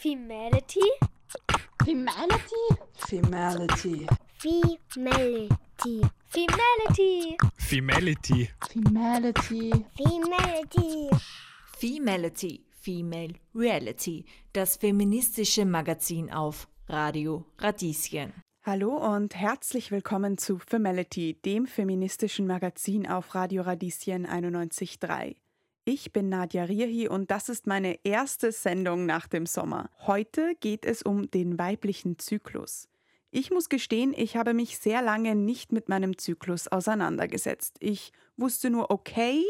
Femality? Femality? Femality. Femality. Femality. Femality. Femality. Femality. Femality, Female Reality, das feministische Magazin auf Radio Radieschen. Hallo und herzlich willkommen zu Femality, dem feministischen Magazin auf Radio Radieschen 91.3. Ich bin Nadja Rierhi und das ist meine erste Sendung nach dem Sommer. Heute geht es um den weiblichen Zyklus. Ich muss gestehen, ich habe mich sehr lange nicht mit meinem Zyklus auseinandergesetzt. Ich wusste nur, okay,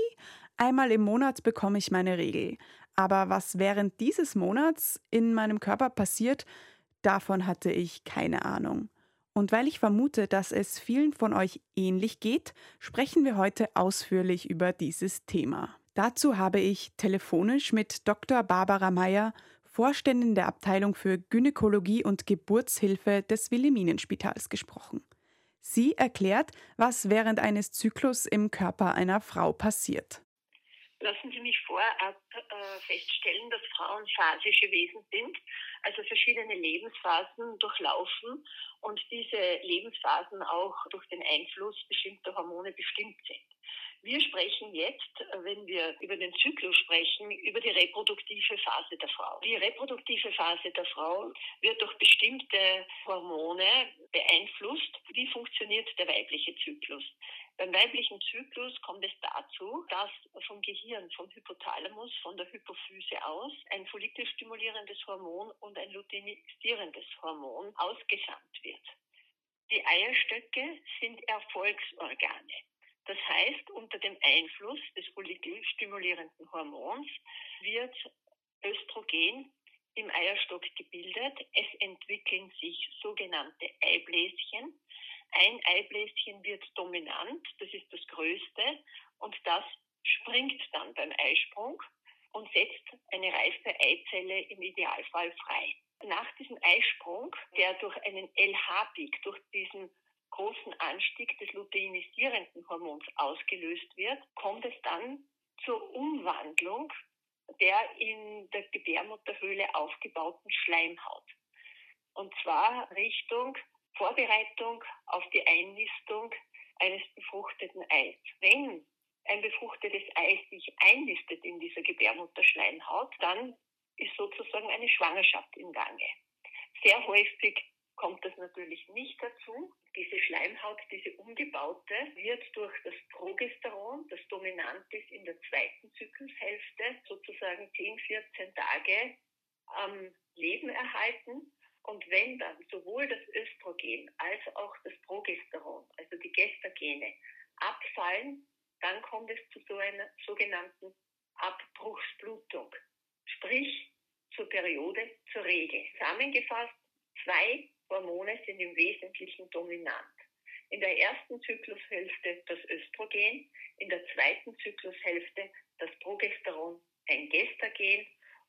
einmal im Monat bekomme ich meine Regel. Aber was während dieses Monats in meinem Körper passiert, davon hatte ich keine Ahnung. Und weil ich vermute, dass es vielen von euch ähnlich geht, sprechen wir heute ausführlich über dieses Thema. Dazu habe ich telefonisch mit Dr. Barbara Meyer, Vorständin der Abteilung für Gynäkologie und Geburtshilfe des Wilhelminenspitals gesprochen. Sie erklärt, was während eines Zyklus im Körper einer Frau passiert. Lassen Sie mich vorab äh, feststellen, dass Frauen phasische Wesen sind, also verschiedene Lebensphasen durchlaufen und diese Lebensphasen auch durch den Einfluss bestimmter Hormone bestimmt sind. Wir sprechen jetzt, wenn wir über den Zyklus sprechen, über die reproduktive Phase der Frau. Die reproduktive Phase der Frau wird durch bestimmte Hormone beeinflusst. Wie funktioniert der weibliche Zyklus? Beim weiblichen Zyklus kommt es dazu, dass vom Gehirn, vom Hypothalamus, von der Hypophyse aus ein follikelstimulierendes Hormon und ein luteinisierendes Hormon ausgesandt wird. Die Eierstöcke sind Erfolgsorgane. Das heißt, unter dem Einfluss des follikelstimulierenden Hormons wird Östrogen im Eierstock gebildet. Es entwickeln sich sogenannte Eibläschen. Ein Eibläschen wird dominant, das ist das größte, und das springt dann beim Eisprung und setzt eine reife Eizelle im Idealfall frei. Nach diesem Eisprung, der durch einen LH-Peak, durch diesen großen Anstieg des luteinisierenden Hormons ausgelöst wird, kommt es dann zur Umwandlung der in der Gebärmutterhöhle aufgebauten Schleimhaut. Und zwar Richtung Vorbereitung auf die Einnistung eines befruchteten Eis. Wenn ein befruchtetes Eis sich einnistet in dieser Gebärmutterschleimhaut, dann ist sozusagen eine Schwangerschaft im Gange. Sehr häufig kommt das natürlich nicht dazu. Diese Schleimhaut, diese umgebaute, wird durch das Progesteron, das dominant ist in der zweiten Zyklushälfte, sozusagen 10, 14 Tage am Leben erhalten. Und wenn dann sowohl das Östrogen als auch das Progesteron, also die Gestagene, abfallen, dann kommt es zu so einer sogenannten Abbruchsblutung, sprich zur Periode, zur Regel. Zusammengefasst, zwei Hormone sind im Wesentlichen dominant. In der ersten Zyklushälfte das Östrogen, in der zweiten Zyklushälfte das Progesteron, ein Gestagen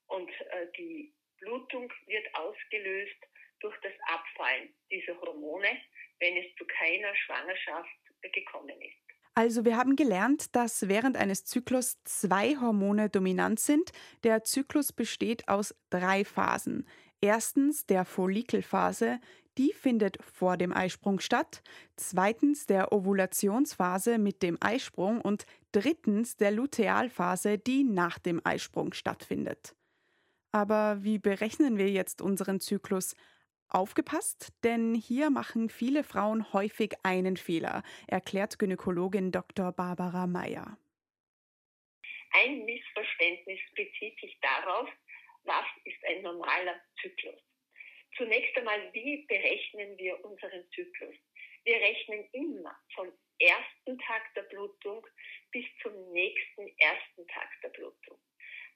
und äh, die Blutung wird ausgelöst durch das Abfallen dieser Hormone, wenn es zu keiner Schwangerschaft gekommen ist. Also wir haben gelernt, dass während eines Zyklus zwei Hormone dominant sind. Der Zyklus besteht aus drei Phasen. Erstens der Follikelphase, die findet vor dem Eisprung statt. Zweitens der Ovulationsphase mit dem Eisprung und drittens der Lutealphase, die nach dem Eisprung stattfindet. Aber wie berechnen wir jetzt unseren Zyklus? Aufgepasst, denn hier machen viele Frauen häufig einen Fehler, erklärt Gynäkologin Dr. Barbara Meyer. Ein Missverständnis bezieht sich darauf, was ist ein normaler Zyklus. Zunächst einmal, wie berechnen wir unseren Zyklus? Wir rechnen immer vom ersten Tag der Blutung bis zum nächsten ersten Tag der Blutung.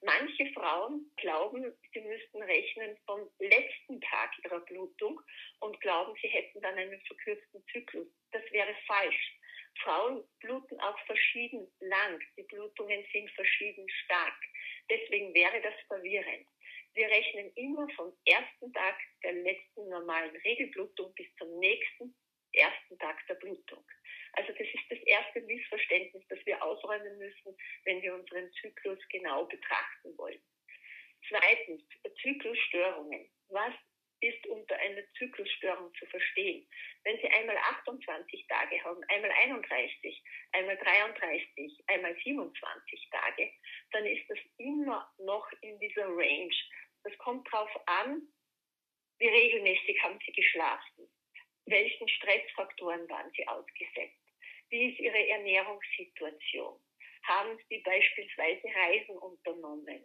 Manche Frauen glauben, sie müssten rechnen vom letzten Tag ihrer Blutung und glauben, sie hätten dann einen verkürzten Zyklus. Das wäre falsch. Frauen bluten auch verschieden lang. Die Blutungen sind verschieden stark. Deswegen wäre das verwirrend. Wir rechnen immer vom ersten Tag der letzten normalen Regelblutung bis zum nächsten ersten Tag der Blutung. Also das ist das erste Missverständnis, das wir ausräumen müssen, wenn wir unseren Zyklus genau betrachten wollen. Zweitens, Zyklusstörungen. Was ist unter einer Zyklusstörung zu verstehen? Wenn Sie einmal 28 Tage haben, einmal 31, einmal 33, einmal 27 Tage, dann ist das immer noch in dieser Range. Das kommt darauf an, wie regelmäßig haben Sie geschlafen, welchen Stressfaktoren waren Sie ausgesetzt, wie ist Ihre Ernährungssituation, haben Sie beispielsweise Reisen unternommen,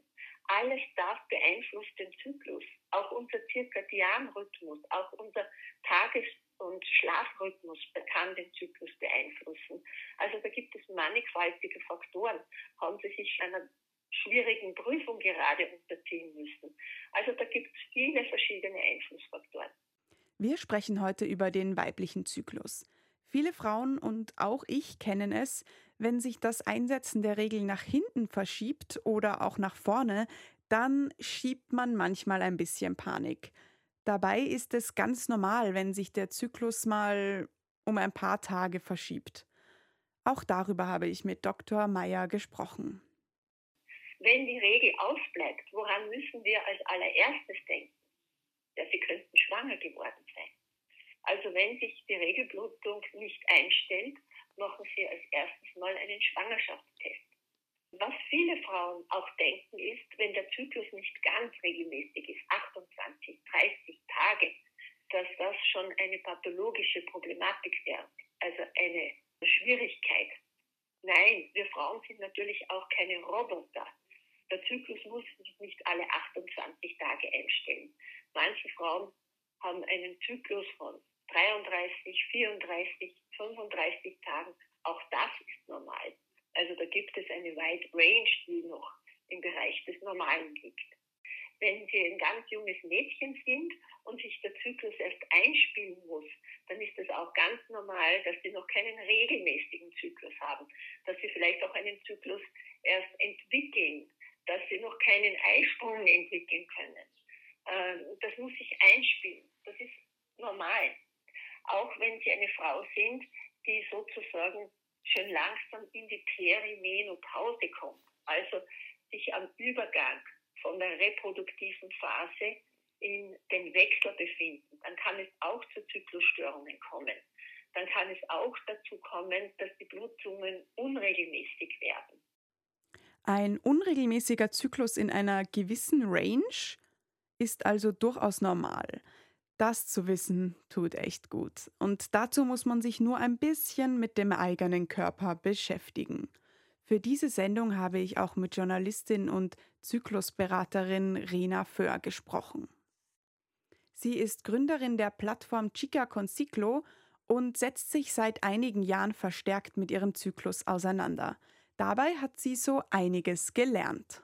alles das beeinflusst den Zyklus, auch unser Zirkadianrhythmus, auch unser Tages- und Schlafrhythmus kann den Zyklus beeinflussen. Also da gibt es mannigfaltige Faktoren. Haben Sie sich einer schwierigen Prüfung gerade unterziehen müssen. Also da gibt es viele verschiedene Einflussfaktoren. Wir sprechen heute über den weiblichen Zyklus. Viele Frauen und auch ich kennen es, wenn sich das Einsetzen der Regel nach hinten verschiebt oder auch nach vorne, dann schiebt man manchmal ein bisschen Panik. Dabei ist es ganz normal, wenn sich der Zyklus mal um ein paar Tage verschiebt. Auch darüber habe ich mit Dr. Meyer gesprochen. Wenn die Regel ausbleibt, woran müssen wir als allererstes denken? Ja, Sie könnten schwanger geworden sein. Also wenn sich die Regelblutung nicht einstellt, machen Sie als erstes mal einen Schwangerschaftstest. Was viele Frauen auch denken ist, wenn der Zyklus nicht ganz regelmäßig ist, 28, 30 Tage, dass das schon eine pathologische Problematik wäre, also eine Schwierigkeit. Nein, wir Frauen sind natürlich auch keine Roboter. Der Zyklus muss sich nicht alle 28 Tage einstellen. Manche Frauen haben einen Zyklus von 33, 34, 35 Tagen. Auch das ist normal. Also da gibt es eine Wide Range, die noch im Bereich des Normalen liegt. Wenn Sie ein ganz junges Mädchen sind und sich der Zyklus erst einspielen muss, dann ist es auch ganz normal, dass Sie noch keinen regelmäßigen Zyklus haben, dass Sie vielleicht auch einen Zyklus erst entwickeln, dass Sie noch keinen Eisprung entwickeln können. Ähm, das muss sich einspielen. Das ist normal auch wenn sie eine Frau sind, die sozusagen schon langsam in die Perimenopause kommt, also sich am Übergang von der reproduktiven Phase in den Wechsel befinden, dann kann es auch zu Zyklusstörungen kommen. Dann kann es auch dazu kommen, dass die Blutungen unregelmäßig werden. Ein unregelmäßiger Zyklus in einer gewissen Range ist also durchaus normal. Das zu wissen tut echt gut. Und dazu muss man sich nur ein bisschen mit dem eigenen Körper beschäftigen. Für diese Sendung habe ich auch mit Journalistin und Zyklusberaterin Rena Föhr gesprochen. Sie ist Gründerin der Plattform Chica con Ciclo und setzt sich seit einigen Jahren verstärkt mit ihrem Zyklus auseinander. Dabei hat sie so einiges gelernt.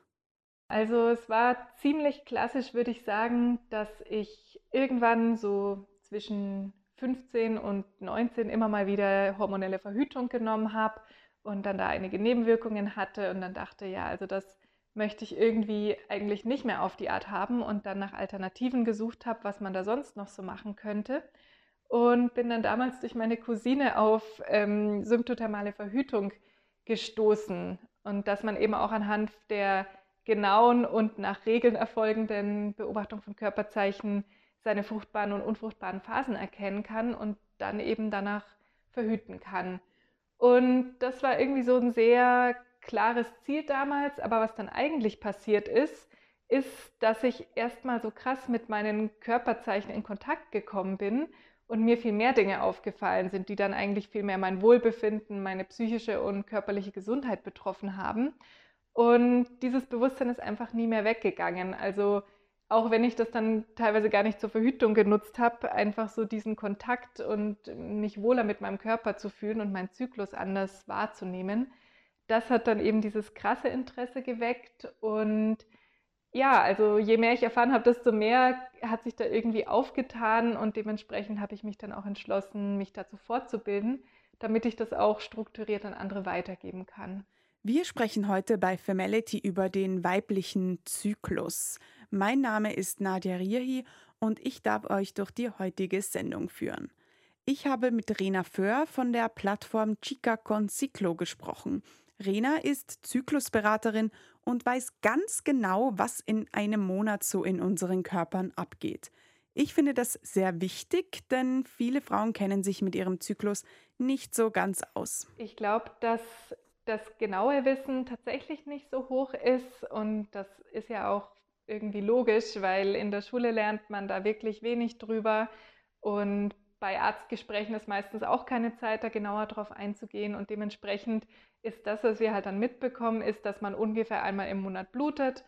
Also es war ziemlich klassisch, würde ich sagen, dass ich irgendwann so zwischen 15 und 19 immer mal wieder hormonelle Verhütung genommen habe und dann da einige Nebenwirkungen hatte und dann dachte, ja, also das möchte ich irgendwie eigentlich nicht mehr auf die Art haben und dann nach Alternativen gesucht habe, was man da sonst noch so machen könnte. Und bin dann damals durch meine Cousine auf ähm, symptothermale Verhütung gestoßen und dass man eben auch anhand der genauen und nach Regeln erfolgenden Beobachtung von Körperzeichen seine fruchtbaren und unfruchtbaren Phasen erkennen kann und dann eben danach verhüten kann. Und das war irgendwie so ein sehr klares Ziel damals, aber was dann eigentlich passiert ist, ist, dass ich erstmal so krass mit meinen Körperzeichen in Kontakt gekommen bin und mir viel mehr Dinge aufgefallen sind, die dann eigentlich viel mehr mein Wohlbefinden, meine psychische und körperliche Gesundheit betroffen haben. Und dieses Bewusstsein ist einfach nie mehr weggegangen. Also auch wenn ich das dann teilweise gar nicht zur Verhütung genutzt habe, einfach so diesen Kontakt und mich wohler mit meinem Körper zu fühlen und meinen Zyklus anders wahrzunehmen, das hat dann eben dieses krasse Interesse geweckt. Und ja, also je mehr ich erfahren habe, desto mehr hat sich da irgendwie aufgetan und dementsprechend habe ich mich dann auch entschlossen, mich dazu fortzubilden, damit ich das auch strukturiert an andere weitergeben kann. Wir sprechen heute bei Femality über den weiblichen Zyklus. Mein Name ist Nadia Rierhi und ich darf euch durch die heutige Sendung führen. Ich habe mit Rena Föhr von der Plattform Chica con Ciclo gesprochen, Rena ist Zyklusberaterin und weiß ganz genau, was in einem Monat so in unseren Körpern abgeht. Ich finde das sehr wichtig, denn viele Frauen kennen sich mit ihrem Zyklus nicht so ganz aus. Ich glaube, dass das genaue Wissen tatsächlich nicht so hoch ist und das ist ja auch irgendwie logisch, weil in der Schule lernt man da wirklich wenig drüber und bei Arztgesprächen ist meistens auch keine Zeit, da genauer drauf einzugehen und dementsprechend ist das, was wir halt dann mitbekommen, ist, dass man ungefähr einmal im Monat blutet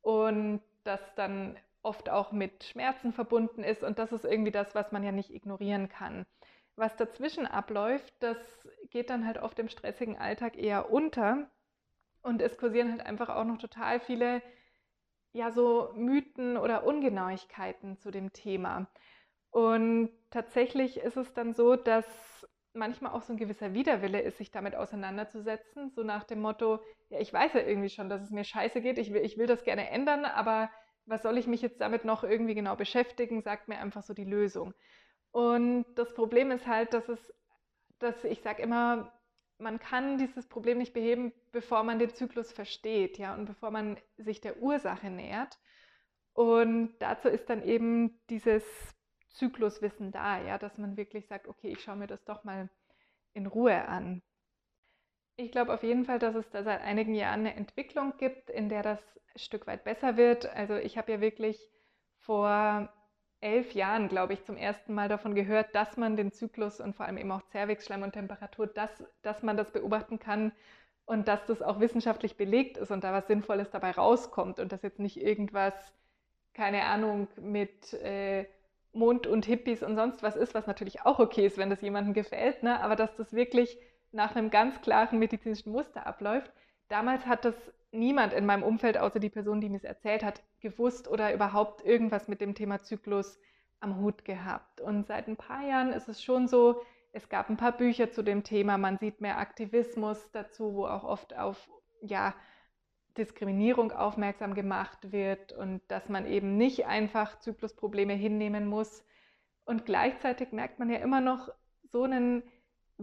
und das dann oft auch mit Schmerzen verbunden ist. Und das ist irgendwie das, was man ja nicht ignorieren kann. Was dazwischen abläuft, das geht dann halt oft im stressigen Alltag eher unter. Und es kursieren halt einfach auch noch total viele, ja, so Mythen oder Ungenauigkeiten zu dem Thema. Und tatsächlich ist es dann so, dass manchmal auch so ein gewisser Widerwille ist, sich damit auseinanderzusetzen. So nach dem Motto, ja, ich weiß ja irgendwie schon, dass es mir scheiße geht, ich will, ich will das gerne ändern, aber was soll ich mich jetzt damit noch irgendwie genau beschäftigen, sagt mir einfach so die Lösung. Und das Problem ist halt, dass es, dass ich sage immer, man kann dieses Problem nicht beheben, bevor man den Zyklus versteht, ja, und bevor man sich der Ursache nähert. Und dazu ist dann eben dieses Zykluswissen da, ja, dass man wirklich sagt, okay, ich schaue mir das doch mal in Ruhe an. Ich glaube auf jeden Fall, dass es da seit einigen Jahren eine Entwicklung gibt, in der das ein Stück weit besser wird. Also ich habe ja wirklich vor elf Jahren, glaube ich, zum ersten Mal davon gehört, dass man den Zyklus und vor allem eben auch Zervixschleim und Temperatur, dass, dass man das beobachten kann und dass das auch wissenschaftlich belegt ist und da was Sinnvolles dabei rauskommt und dass jetzt nicht irgendwas, keine Ahnung, mit äh, Mond und Hippies und sonst was ist, was natürlich auch okay ist, wenn das jemandem gefällt, ne? aber dass das wirklich nach einem ganz klaren medizinischen Muster abläuft. Damals hat das niemand in meinem Umfeld, außer die Person, die mir es erzählt hat, gewusst oder überhaupt irgendwas mit dem Thema Zyklus am Hut gehabt. Und seit ein paar Jahren ist es schon so, es gab ein paar Bücher zu dem Thema, man sieht mehr Aktivismus dazu, wo auch oft auf ja, Diskriminierung aufmerksam gemacht wird und dass man eben nicht einfach Zyklusprobleme hinnehmen muss. Und gleichzeitig merkt man ja immer noch so einen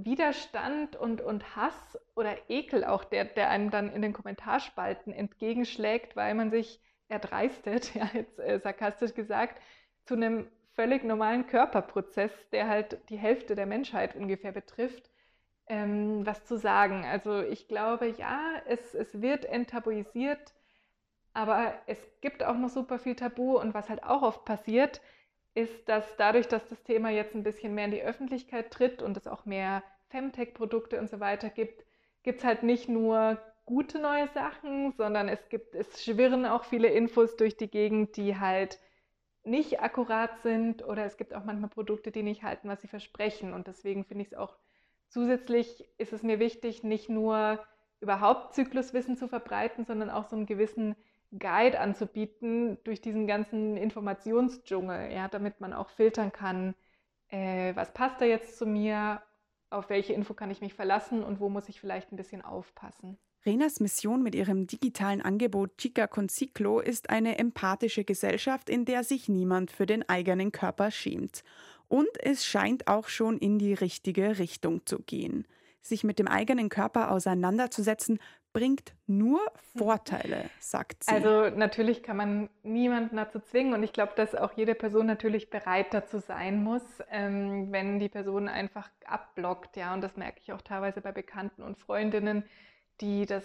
Widerstand und, und Hass oder Ekel auch, der, der einem dann in den Kommentarspalten entgegenschlägt, weil man sich erdreistet, ja, jetzt äh, sarkastisch gesagt, zu einem völlig normalen Körperprozess, der halt die Hälfte der Menschheit ungefähr betrifft, ähm, was zu sagen. Also ich glaube, ja, es, es wird enttabuisiert, aber es gibt auch noch super viel Tabu und was halt auch oft passiert, ist, dass dadurch, dass das Thema jetzt ein bisschen mehr in die Öffentlichkeit tritt und es auch mehr Femtech-Produkte und so weiter gibt, gibt es halt nicht nur gute neue Sachen, sondern es gibt, es schwirren auch viele Infos durch die Gegend, die halt nicht akkurat sind oder es gibt auch manchmal Produkte, die nicht halten, was sie versprechen. Und deswegen finde ich es auch zusätzlich ist es mir wichtig, nicht nur überhaupt Zykluswissen zu verbreiten, sondern auch so einen gewissen Guide anzubieten durch diesen ganzen Informationsdschungel, ja, damit man auch filtern kann, äh, was passt da jetzt zu mir, auf welche Info kann ich mich verlassen und wo muss ich vielleicht ein bisschen aufpassen. Renas Mission mit ihrem digitalen Angebot Chica con Ciclo ist eine empathische Gesellschaft, in der sich niemand für den eigenen Körper schämt. Und es scheint auch schon in die richtige Richtung zu gehen. Sich mit dem eigenen Körper auseinanderzusetzen, bringt nur Vorteile, sagt sie. Also natürlich kann man niemanden dazu zwingen und ich glaube, dass auch jede Person natürlich bereit dazu sein muss, ähm, wenn die Person einfach abblockt, ja. Und das merke ich auch teilweise bei Bekannten und Freundinnen, die das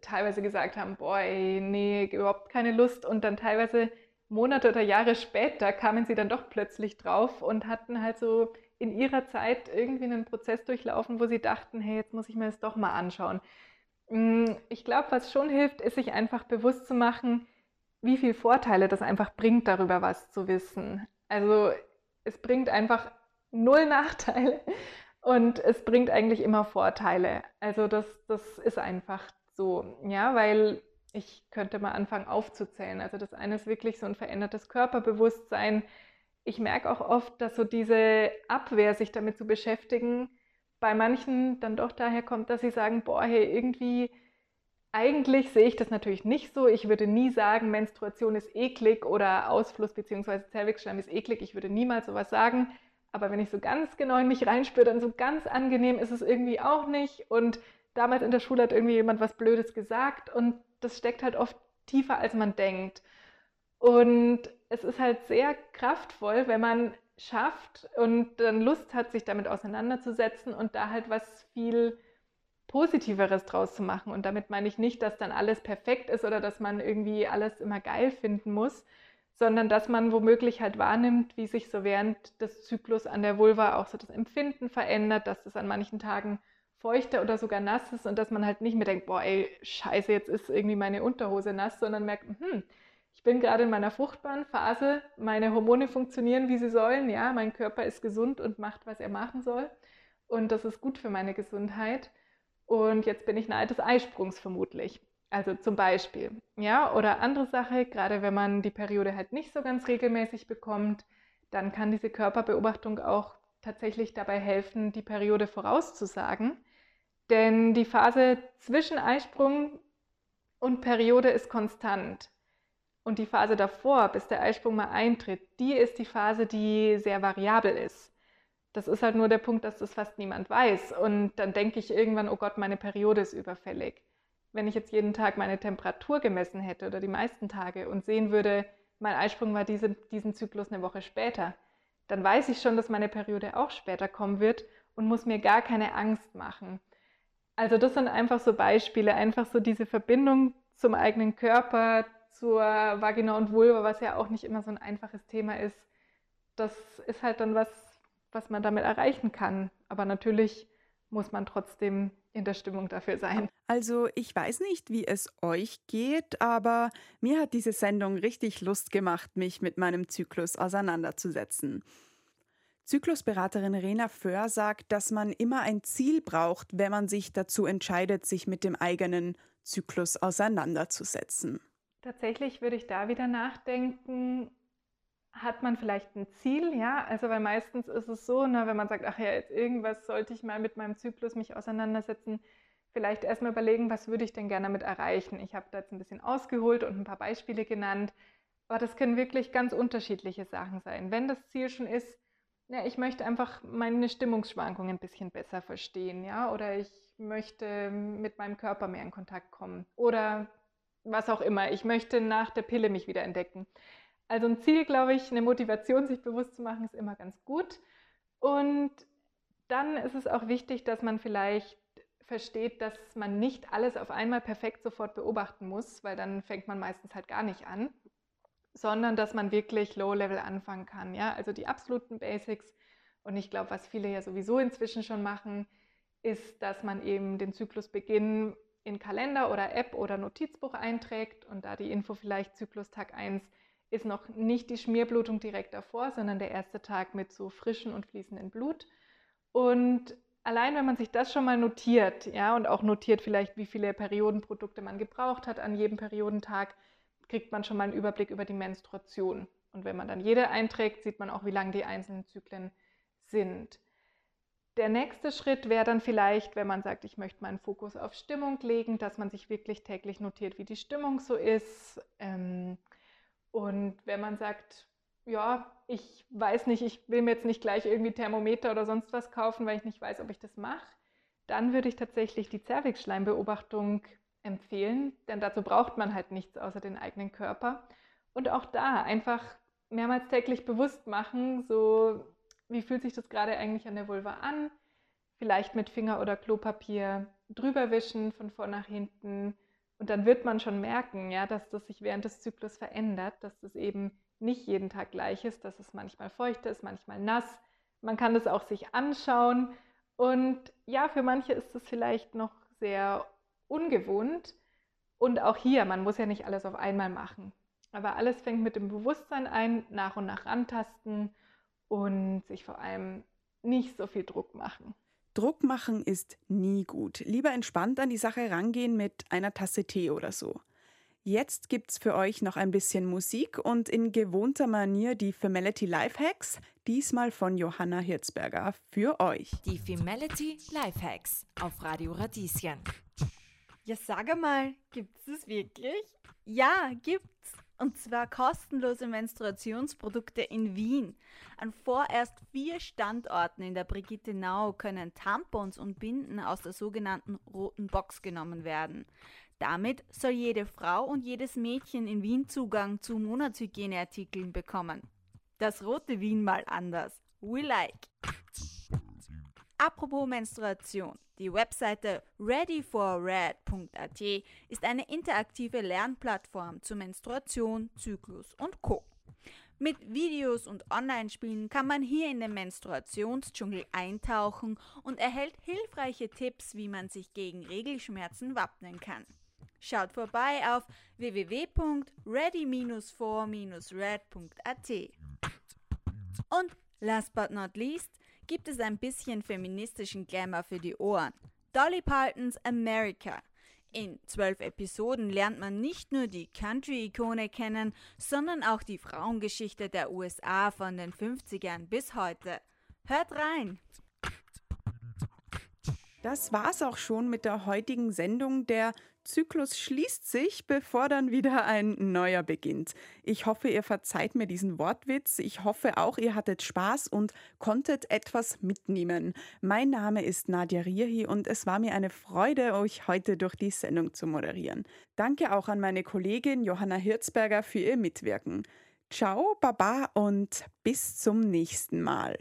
teilweise gesagt haben, boah, ey, nee, überhaupt keine Lust und dann teilweise Monate oder Jahre später kamen sie dann doch plötzlich drauf und hatten halt so in ihrer Zeit irgendwie einen Prozess durchlaufen, wo sie dachten, hey, jetzt muss ich mir das doch mal anschauen. Mm, ich glaube, was schon hilft, ist sich einfach bewusst zu machen, wie viele Vorteile das einfach bringt, darüber was zu wissen. Also es bringt einfach null Nachteile und es bringt eigentlich immer Vorteile. Also das, das ist einfach so, ja, weil ich könnte mal anfangen aufzuzählen. Also das eine ist wirklich so ein verändertes Körperbewusstsein. Ich merke auch oft, dass so diese Abwehr, sich damit zu beschäftigen, bei manchen dann doch daher kommt, dass sie sagen, boah, hey, irgendwie, eigentlich sehe ich das natürlich nicht so. Ich würde nie sagen, Menstruation ist eklig oder Ausfluss bzw. Zervixschleim ist eklig. Ich würde niemals sowas sagen. Aber wenn ich so ganz genau in mich reinspüre, dann so ganz angenehm ist es irgendwie auch nicht. Und damals in der Schule hat irgendwie jemand was Blödes gesagt und das steckt halt oft tiefer, als man denkt. Und es ist halt sehr kraftvoll, wenn man schafft und dann Lust hat, sich damit auseinanderzusetzen und da halt was viel Positiveres draus zu machen. Und damit meine ich nicht, dass dann alles perfekt ist oder dass man irgendwie alles immer geil finden muss, sondern dass man womöglich halt wahrnimmt, wie sich so während des Zyklus an der Vulva auch so das Empfinden verändert, dass es an manchen Tagen feuchter oder sogar nass ist und dass man halt nicht mehr denkt, boah, ey, scheiße, jetzt ist irgendwie meine Unterhose nass, sondern merkt, hm, ich bin gerade in meiner fruchtbaren Phase, meine Hormone funktionieren, wie sie sollen, ja, mein Körper ist gesund und macht, was er machen soll und das ist gut für meine Gesundheit und jetzt bin ich nahe des Eisprungs vermutlich. Also zum Beispiel, ja, oder andere Sache, gerade wenn man die Periode halt nicht so ganz regelmäßig bekommt, dann kann diese Körperbeobachtung auch tatsächlich dabei helfen, die Periode vorauszusagen denn die Phase zwischen Eisprung und Periode ist konstant. Und die Phase davor, bis der Eisprung mal eintritt, die ist die Phase, die sehr variabel ist. Das ist halt nur der Punkt, dass das fast niemand weiß. Und dann denke ich irgendwann, oh Gott, meine Periode ist überfällig. Wenn ich jetzt jeden Tag meine Temperatur gemessen hätte oder die meisten Tage und sehen würde, mein Eisprung war diese, diesen Zyklus eine Woche später, dann weiß ich schon, dass meine Periode auch später kommen wird und muss mir gar keine Angst machen. Also das sind einfach so Beispiele, einfach so diese Verbindung zum eigenen Körper, zur Vagina und Vulva, was ja auch nicht immer so ein einfaches Thema ist. Das ist halt dann was, was man damit erreichen kann. Aber natürlich muss man trotzdem in der Stimmung dafür sein. Also ich weiß nicht, wie es euch geht, aber mir hat diese Sendung richtig Lust gemacht, mich mit meinem Zyklus auseinanderzusetzen. Zyklusberaterin Rena Föhr sagt, dass man immer ein Ziel braucht, wenn man sich dazu entscheidet, sich mit dem eigenen Zyklus auseinanderzusetzen. Tatsächlich würde ich da wieder nachdenken, hat man vielleicht ein Ziel, ja? Also weil meistens ist es so, ne, wenn man sagt, ach ja, jetzt irgendwas sollte ich mal mit meinem Zyklus mich auseinandersetzen, vielleicht erstmal überlegen, was würde ich denn gerne damit erreichen. Ich habe da jetzt ein bisschen ausgeholt und ein paar Beispiele genannt, aber das können wirklich ganz unterschiedliche Sachen sein. Wenn das Ziel schon ist, ja, ich möchte einfach meine Stimmungsschwankungen ein bisschen besser verstehen, ja, oder ich möchte mit meinem Körper mehr in Kontakt kommen oder was auch immer. Ich möchte nach der Pille mich wieder entdecken. Also ein Ziel, glaube ich, eine Motivation, sich bewusst zu machen, ist immer ganz gut. Und dann ist es auch wichtig, dass man vielleicht versteht, dass man nicht alles auf einmal perfekt sofort beobachten muss, weil dann fängt man meistens halt gar nicht an sondern dass man wirklich Low-Level anfangen kann. Ja? Also die absoluten Basics. Und ich glaube, was viele ja sowieso inzwischen schon machen, ist, dass man eben den Zyklusbeginn in Kalender oder App oder Notizbuch einträgt und da die Info vielleicht Zyklustag 1 ist noch nicht die Schmierblutung direkt davor, sondern der erste Tag mit so frischen und fließendem Blut. Und allein wenn man sich das schon mal notiert, ja, und auch notiert vielleicht, wie viele Periodenprodukte man gebraucht hat an jedem Periodentag, kriegt man schon mal einen Überblick über die Menstruation. Und wenn man dann jede einträgt, sieht man auch, wie lang die einzelnen Zyklen sind. Der nächste Schritt wäre dann vielleicht, wenn man sagt, ich möchte meinen Fokus auf Stimmung legen, dass man sich wirklich täglich notiert, wie die Stimmung so ist. Ähm, und wenn man sagt, ja, ich weiß nicht, ich will mir jetzt nicht gleich irgendwie Thermometer oder sonst was kaufen, weil ich nicht weiß, ob ich das mache, dann würde ich tatsächlich die Zervixschleimbeobachtung empfehlen, denn dazu braucht man halt nichts außer den eigenen Körper. Und auch da einfach mehrmals täglich bewusst machen, so wie fühlt sich das gerade eigentlich an der Vulva an? Vielleicht mit Finger oder Klopapier drüber wischen von vor nach hinten. Und dann wird man schon merken, ja, dass das sich während des Zyklus verändert, dass das eben nicht jeden Tag gleich ist, dass es manchmal feucht ist, manchmal nass. Man kann das auch sich anschauen. Und ja, für manche ist es vielleicht noch sehr ungewohnt. Und auch hier, man muss ja nicht alles auf einmal machen. Aber alles fängt mit dem Bewusstsein ein, nach und nach rantasten und sich vor allem nicht so viel Druck machen. Druck machen ist nie gut. Lieber entspannt an die Sache rangehen mit einer Tasse Tee oder so. Jetzt gibt's für euch noch ein bisschen Musik und in gewohnter Manier die Femality Lifehacks, diesmal von Johanna Hirzberger für euch. Die Femality Lifehacks auf Radio Radieschen. Ja, sag mal, gibt's es wirklich? Ja, gibt's. Und zwar kostenlose Menstruationsprodukte in Wien. An vorerst vier Standorten in der Brigittenau können Tampons und Binden aus der sogenannten roten Box genommen werden. Damit soll jede Frau und jedes Mädchen in Wien Zugang zu Monatshygieneartikeln bekommen. Das rote Wien mal anders. We like. Apropos Menstruation. Die Webseite readyforred.at ist eine interaktive Lernplattform zu Menstruation, Zyklus und Co. Mit Videos und Online-Spielen kann man hier in den Menstruationsdschungel eintauchen und erhält hilfreiche Tipps, wie man sich gegen Regelschmerzen wappnen kann. Schaut vorbei auf www.ready-for-red.at. Und last but not least, gibt es ein bisschen feministischen Glamour für die Ohren. Dolly Partons America. In zwölf Episoden lernt man nicht nur die Country-Ikone kennen, sondern auch die Frauengeschichte der USA von den 50ern bis heute. Hört rein! Das war's auch schon mit der heutigen Sendung. Der Zyklus schließt sich, bevor dann wieder ein neuer beginnt. Ich hoffe, ihr verzeiht mir diesen Wortwitz. Ich hoffe auch, ihr hattet Spaß und konntet etwas mitnehmen. Mein Name ist Nadja Rierhi und es war mir eine Freude, euch heute durch die Sendung zu moderieren. Danke auch an meine Kollegin Johanna Hirzberger für ihr Mitwirken. Ciao, Baba und bis zum nächsten Mal.